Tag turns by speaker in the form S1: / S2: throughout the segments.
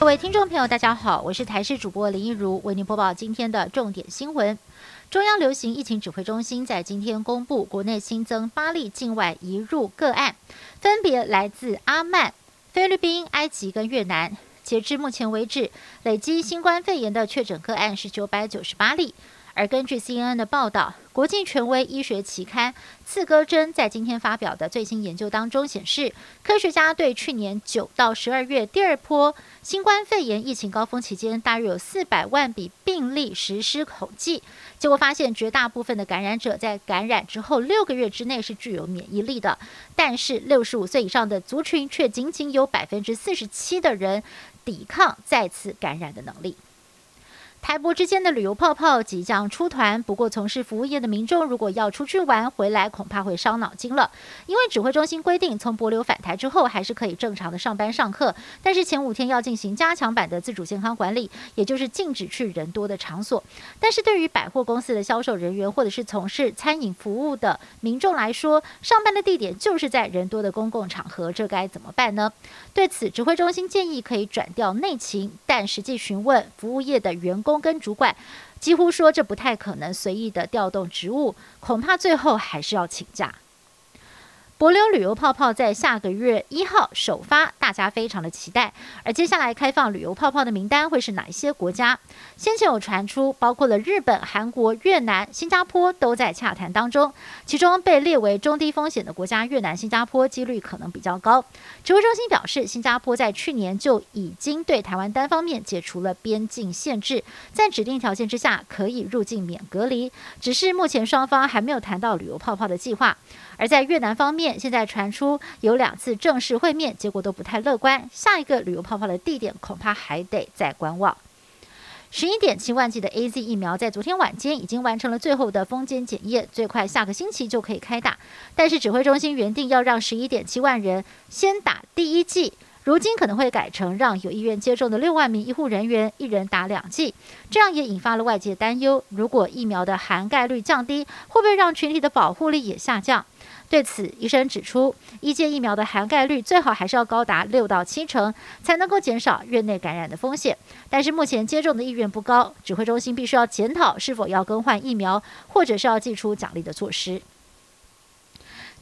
S1: 各位听众朋友，大家好，我是台视主播林一如，为您播报今天的重点新闻。中央流行疫情指挥中心在今天公布，国内新增八例境外移入个案，分别来自阿曼、菲律宾、埃及跟越南。截至目前为止，累积新冠肺炎的确诊个案是九百九十八例。而根据 CNN 的报道，国际权威医学期刊《刺胳针》在今天发表的最新研究当中显示，科学家对去年九到十二月第二波新冠肺炎疫情高峰期间，大约有四百万笔病例实施统计，结果发现绝大部分的感染者在感染之后六个月之内是具有免疫力的，但是六十五岁以上的族群却仅仅有百分之四十七的人抵抗再次感染的能力。台博之间的旅游泡泡即将出团，不过从事服务业的民众如果要出去玩回来，恐怕会伤脑筋了。因为指挥中心规定，从博流返台之后，还是可以正常的上班上课，但是前五天要进行加强版的自主健康管理，也就是禁止去人多的场所。但是对于百货公司的销售人员或者是从事餐饮服务的民众来说，上班的地点就是在人多的公共场合，这该怎么办呢？对此，指挥中心建议可以转调内勤，但实际询问服务业的员工。跟主管几乎说这不太可能随意的调动职务，恐怕最后还是要请假。博流旅游泡泡在下个月一号首发，大家非常的期待。而接下来开放旅游泡泡的名单会是哪一些国家？先前有传出，包括了日本、韩国、越南、新加坡都在洽谈当中。其中被列为中低风险的国家，越南、新加坡几率可能比较高。指挥中心表示，新加坡在去年就已经对台湾单方面解除了边境限制，在指定条件之下可以入境免隔离。只是目前双方还没有谈到旅游泡泡的计划。而在越南方面，现在传出有两次正式会面，结果都不太乐观。下一个旅游泡泡的地点恐怕还得再观望。十一点七万剂的 A Z 疫苗在昨天晚间已经完成了最后的封检检验，最快下个星期就可以开打。但是指挥中心原定要让十一点七万人先打第一剂。如今可能会改成让有意愿接种的六万名医护人员一人打两剂，这样也引发了外界担忧。如果疫苗的含盖率降低，会不会让群体的保护力也下降？对此，医生指出，一剂疫苗的含盖率最好还是要高达六到七成，才能够减少院内感染的风险。但是目前接种的意愿不高，指挥中心必须要检讨是否要更换疫苗，或者是要寄出奖励的措施。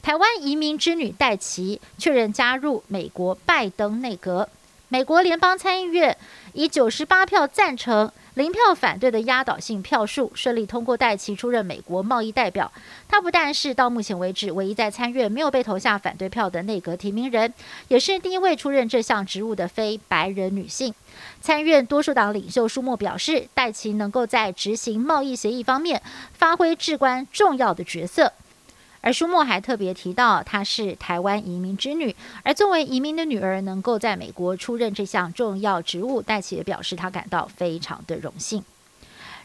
S1: 台湾移民之女戴琪确认加入美国拜登内阁。美国联邦参议院以九十八票赞成、零票反对的压倒性票数，顺利通过戴琪出任美国贸易代表。她不但是到目前为止唯一在参院没有被投下反对票的内阁提名人，也是第一位出任这项职务的非白人女性。参院多数党领袖舒默表示，戴琪能够在执行贸易协议方面发挥至关重要的角色。而舒默还特别提到，她是台湾移民之女，而作为移民的女儿，能够在美国出任这项重要职务，戴奇也表示她感到非常的荣幸。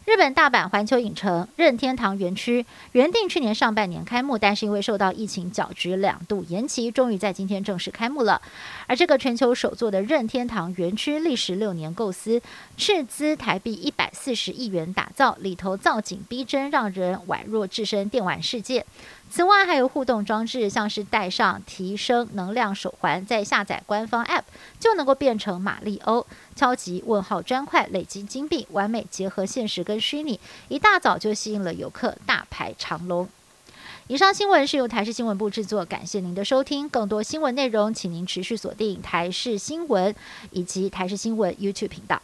S1: 日本大阪环球影城任天堂园区原定去年上半年开幕，但是因为受到疫情搅局，两度延期，终于在今天正式开幕了。而这个全球首座的任天堂园区历时六年构思，斥资台币一百四十亿元打造，里头造景逼真，让人宛若置身电玩世界。此外，还有互动装置，像是戴上提升能量手环，再下载官方 App 就能够变成马里欧，超级问号砖块累积金币，完美结合现实跟虚拟，一大早就吸引了游客大排长龙。以上新闻是由台视新闻部制作，感谢您的收听。更多新闻内容，请您持续锁定台视新闻以及台视新闻 YouTube 频道。